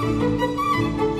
Música